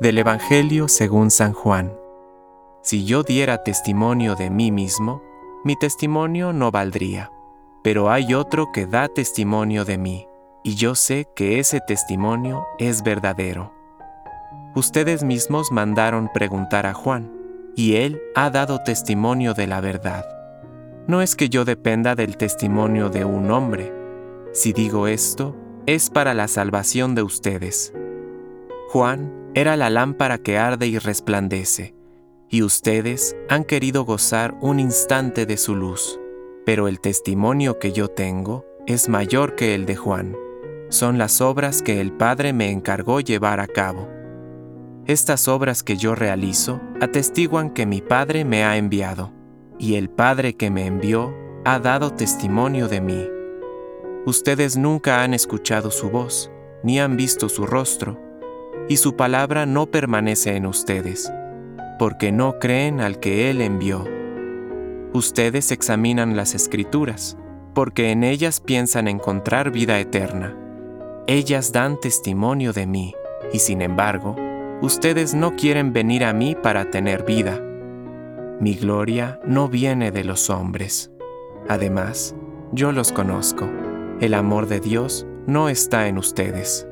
Del Evangelio según San Juan. Si yo diera testimonio de mí mismo, mi testimonio no valdría, pero hay otro que da testimonio de mí, y yo sé que ese testimonio es verdadero. Ustedes mismos mandaron preguntar a Juan, y él ha dado testimonio de la verdad. No es que yo dependa del testimonio de un hombre. Si digo esto, es para la salvación de ustedes. Juan era la lámpara que arde y resplandece, y ustedes han querido gozar un instante de su luz, pero el testimonio que yo tengo es mayor que el de Juan. Son las obras que el Padre me encargó llevar a cabo. Estas obras que yo realizo atestiguan que mi Padre me ha enviado, y el Padre que me envió ha dado testimonio de mí. Ustedes nunca han escuchado su voz, ni han visto su rostro, y su palabra no permanece en ustedes, porque no creen al que Él envió. Ustedes examinan las escrituras, porque en ellas piensan encontrar vida eterna. Ellas dan testimonio de mí, y sin embargo, ustedes no quieren venir a mí para tener vida. Mi gloria no viene de los hombres. Además, yo los conozco. El amor de Dios no está en ustedes.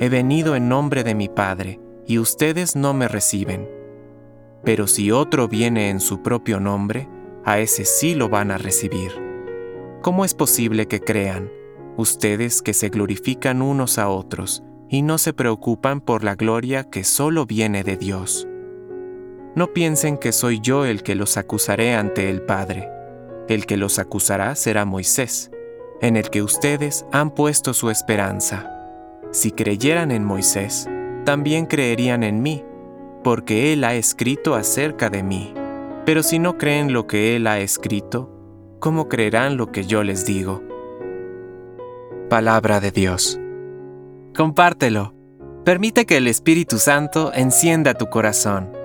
He venido en nombre de mi Padre, y ustedes no me reciben. Pero si otro viene en su propio nombre, a ese sí lo van a recibir. ¿Cómo es posible que crean, ustedes que se glorifican unos a otros y no se preocupan por la gloria que solo viene de Dios? No piensen que soy yo el que los acusaré ante el Padre. El que los acusará será Moisés, en el que ustedes han puesto su esperanza. Si creyeran en Moisés, también creerían en mí, porque él ha escrito acerca de mí. Pero si no creen lo que él ha escrito, ¿cómo creerán lo que yo les digo? Palabra de Dios. Compártelo. Permite que el Espíritu Santo encienda tu corazón